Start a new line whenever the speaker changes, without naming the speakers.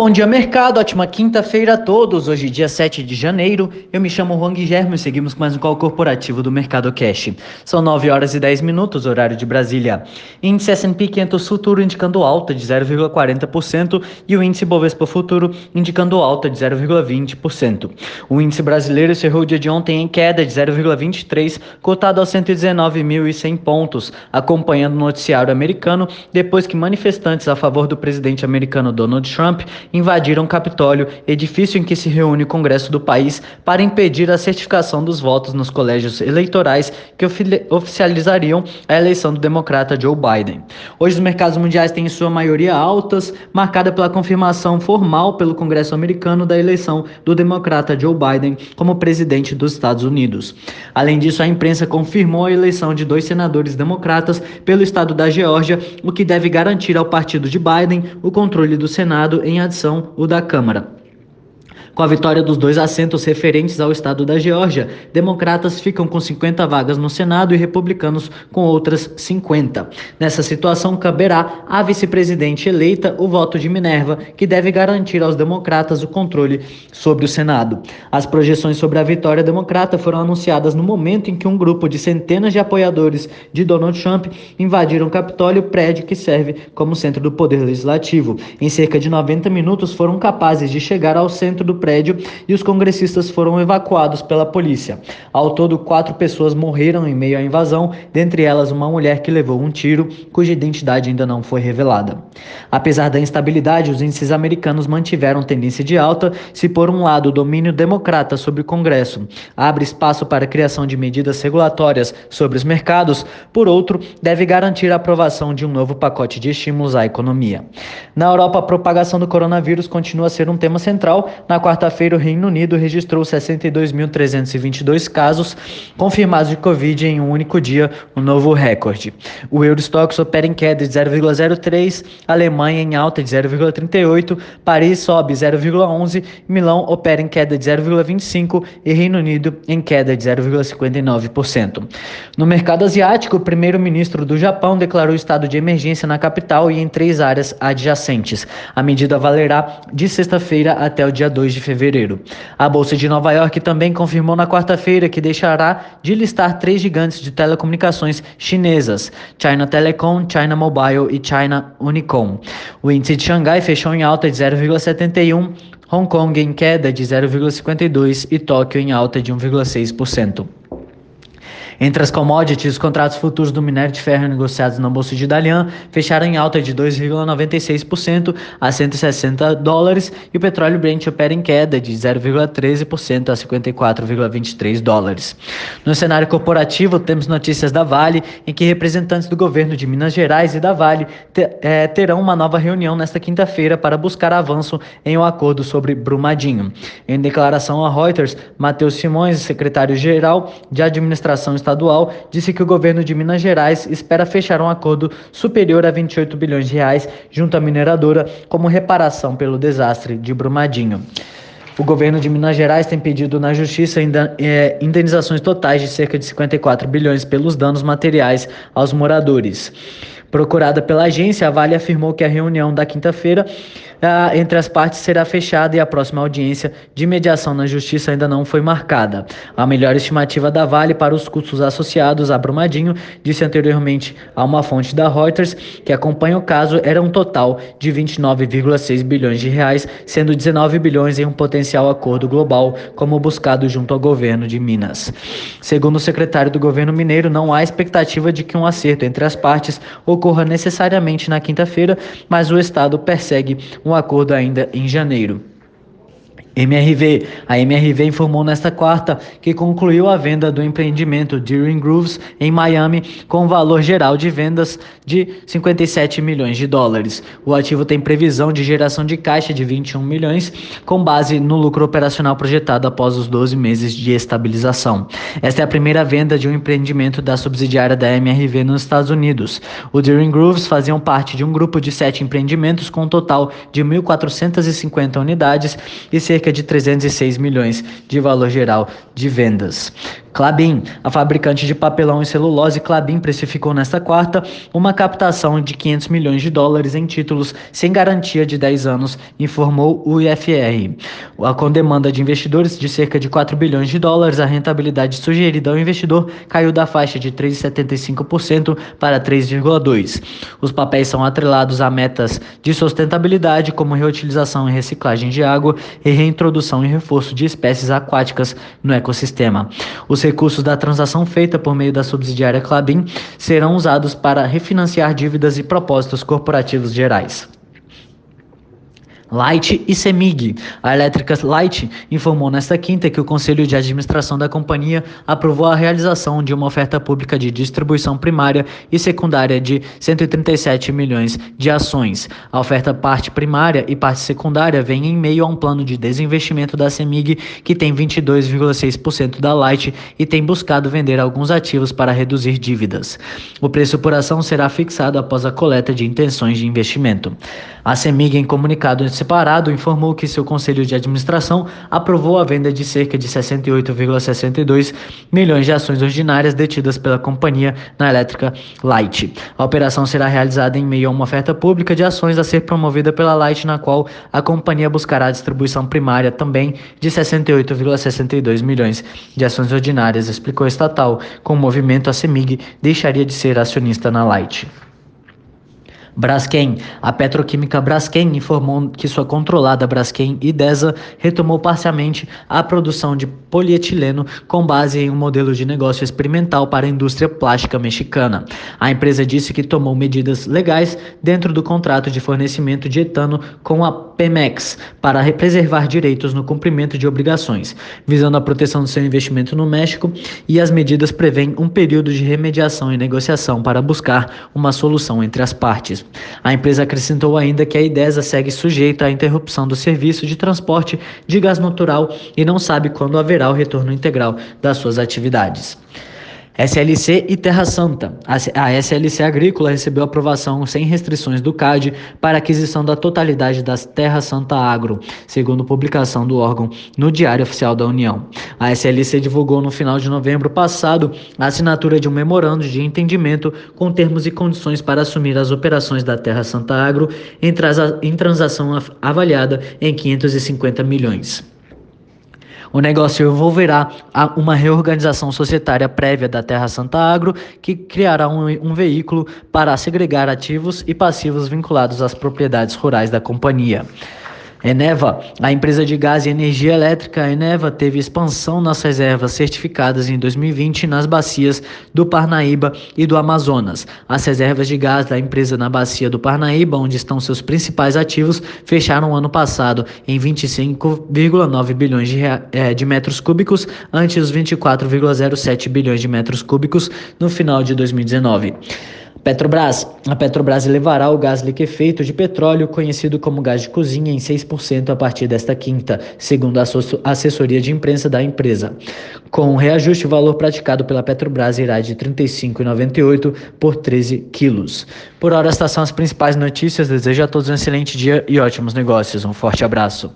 bom dia, mercado. Ótima quinta-feira a todos. Hoje, dia 7 de janeiro. Eu me chamo Juan Guilherme e seguimos com mais um call corporativo do Mercado Cash. São 9 horas e 10 minutos, horário de Brasília. Índice S&P 500 futuro indicando alta de 0,40% e o índice Bovespa futuro indicando alta de 0,20%. O índice brasileiro encerrou o dia de ontem em queda de 0,23, cotado aos 119.100 pontos, acompanhando o noticiário americano depois que manifestantes a favor do presidente americano Donald Trump invadiram o Capitólio, edifício em que se reúne o Congresso do país, para impedir a certificação dos votos nos colégios eleitorais que oficializariam a eleição do democrata Joe Biden. Hoje os mercados mundiais têm sua maioria altas, marcada pela confirmação formal pelo Congresso americano da eleição do democrata Joe Biden como presidente dos Estados Unidos. Além disso, a imprensa confirmou a eleição de dois senadores democratas pelo estado da Geórgia, o que deve garantir ao partido de Biden o controle do Senado em adição o da Câmara. Com a vitória dos dois assentos referentes ao estado da Geórgia, democratas ficam com 50 vagas no Senado e republicanos com outras 50. Nessa situação, caberá à vice-presidente eleita o voto de Minerva, que deve garantir aos democratas o controle sobre o Senado. As projeções sobre a vitória democrata foram anunciadas no momento em que um grupo de centenas de apoiadores de Donald Trump invadiram o Capitólio, prédio que serve como centro do poder legislativo. Em cerca de 90 minutos, foram capazes de chegar ao centro do prédio e os congressistas foram evacuados pela polícia. Ao todo, quatro pessoas morreram em meio à invasão, dentre elas uma mulher que levou um tiro, cuja identidade ainda não foi revelada. Apesar da instabilidade, os índices americanos mantiveram tendência de alta, se por um lado o domínio democrata sobre o Congresso abre espaço para a criação de medidas regulatórias sobre os mercados, por outro, deve garantir a aprovação de um novo pacote de estímulos à economia. Na Europa, a propagação do coronavírus continua a ser um tema central, na quarta-feira, o Reino Unido registrou 62.322 casos confirmados de Covid em um único dia, um novo recorde. O Eurostox opera em queda de 0,03, Alemanha em alta de 0,38, Paris sobe 0,11, Milão opera em queda de 0,25 e Reino Unido em queda de 0,59%. No mercado asiático, o primeiro-ministro do Japão declarou estado de emergência na capital e em três áreas adjacentes. A medida valerá de sexta-feira até o dia 2 de de fevereiro. A Bolsa de Nova York também confirmou na quarta-feira que deixará de listar três gigantes de telecomunicações chinesas: China Telecom, China Mobile e China Unicom. O índice de Xangai fechou em alta de 0,71, Hong Kong em queda de 0,52 e Tóquio em alta de 1,6%. Entre as commodities, os contratos futuros do minério de ferro negociados na Bolsa de Dalian fecharam em alta de 2,96% a 160 dólares e o petróleo Brent opera em queda de 0,13% a 54,23 dólares. No cenário corporativo, temos notícias da Vale, em que representantes do governo de Minas Gerais e da Vale é, terão uma nova reunião nesta quinta-feira para buscar avanço em um acordo sobre Brumadinho. Em declaração a Reuters, Matheus Simões, secretário-geral de Administração Estadual, estadual disse que o governo de Minas Gerais espera fechar um acordo superior a 28 bilhões de reais junto à mineradora como reparação pelo desastre de Brumadinho. O governo de Minas Gerais tem pedido na justiça é, indenizações totais de cerca de 54 bilhões pelos danos materiais aos moradores. Procurada pela agência, a Vale afirmou que a reunião da quinta-feira ah, entre as partes será fechada e a próxima audiência de mediação na justiça ainda não foi marcada. A melhor estimativa da Vale para os custos associados a Brumadinho disse anteriormente a uma fonte da Reuters que acompanha o caso era um total de 29,6 bilhões de reais, sendo 19 bilhões em um potencial acordo global, como buscado junto ao governo de Minas. Segundo o secretário do governo mineiro, não há expectativa de que um acerto entre as partes ocorra necessariamente na quinta-feira, mas o Estado persegue um acordo ainda em janeiro. MRV. A MRV informou nesta quarta que concluiu a venda do empreendimento Deering Grooves em Miami com valor geral de vendas de 57 milhões de dólares. O ativo tem previsão de geração de caixa de 21 milhões, com base no lucro operacional projetado após os 12 meses de estabilização. Esta é a primeira venda de um empreendimento da subsidiária da MRV nos Estados Unidos. O Deering Grooves faziam parte de um grupo de sete empreendimentos com um total de 1.450 unidades e cerca cerca de 306 milhões de valor geral de vendas. Clabin, a fabricante de papelão e celulose Clabin precificou nesta quarta uma captação de 500 milhões de dólares em títulos sem garantia de 10 anos, informou o IFR. Com demanda de investidores de cerca de 4 bilhões de dólares, a rentabilidade sugerida ao investidor caiu da faixa de 3,75% para 3,2%. Os papéis são atrelados a metas de sustentabilidade, como reutilização e reciclagem de água e reintrodução e reforço de espécies aquáticas no ecossistema. Os os recursos da transação feita por meio da subsidiária Clabin serão usados para refinanciar dívidas e propósitos corporativos gerais. Light e Semig. A elétrica Light informou nesta quinta que o Conselho de Administração da companhia aprovou a realização de uma oferta pública de distribuição primária e secundária de 137 milhões de ações. A oferta parte primária e parte secundária vem em meio a um plano de desinvestimento da Semig, que tem 22,6% da Light e tem buscado vender alguns ativos para reduzir dívidas. O preço por ação será fixado após a coleta de intenções de investimento. A Semig, em comunicado separado, informou que seu conselho de administração aprovou a venda de cerca de 68,62 milhões de ações ordinárias detidas pela companhia na elétrica Light. A operação será realizada em meio a uma oferta pública de ações a ser promovida pela Light, na qual a companhia buscará a distribuição primária também de 68,62 milhões de ações ordinárias, explicou a estatal. Com o movimento, a Semig deixaria de ser acionista na Light. Braskem. A petroquímica Braskem informou que sua controlada Braskem Idesa retomou parcialmente a produção de polietileno com base em um modelo de negócio experimental para a indústria plástica mexicana. A empresa disse que tomou medidas legais dentro do contrato de fornecimento de etano com a Pemex para preservar direitos no cumprimento de obrigações, visando a proteção do seu investimento no México, e as medidas prevêem um período de remediação e negociação para buscar uma solução entre as partes. A empresa acrescentou ainda que a IDESA segue sujeita à interrupção do serviço de transporte de gás natural e não sabe quando haverá o retorno integral das suas atividades. SLC e Terra Santa. A SLC Agrícola recebeu aprovação sem restrições do CAD para aquisição da totalidade das Terra Santa Agro, segundo publicação do órgão no Diário Oficial da União. A SLC divulgou no final de novembro passado a assinatura de um memorando de entendimento com termos e condições para assumir as operações da Terra Santa Agro em transação avaliada em 550 milhões. O negócio envolverá uma reorganização societária prévia da Terra Santa Agro, que criará um, um veículo para segregar ativos e passivos vinculados às propriedades rurais da companhia. Eneva, a empresa de gás e energia elétrica Eneva teve expansão nas reservas certificadas em 2020 nas bacias do Parnaíba e do Amazonas. As reservas de gás da empresa na bacia do Parnaíba, onde estão seus principais ativos, fecharam ano passado em 25,9 bilhões de, é, de metros cúbicos, ante os 24,07 bilhões de metros cúbicos no final de 2019. Petrobras. A Petrobras elevará o gás liquefeito de petróleo, conhecido como gás de cozinha, em 6% a partir desta quinta, segundo a assessoria de imprensa da empresa. Com o reajuste, o valor praticado pela Petrobras irá de R$ 35,98 por 13 quilos. Por hora, estas são as principais notícias. Desejo a todos um excelente dia e ótimos negócios. Um forte abraço.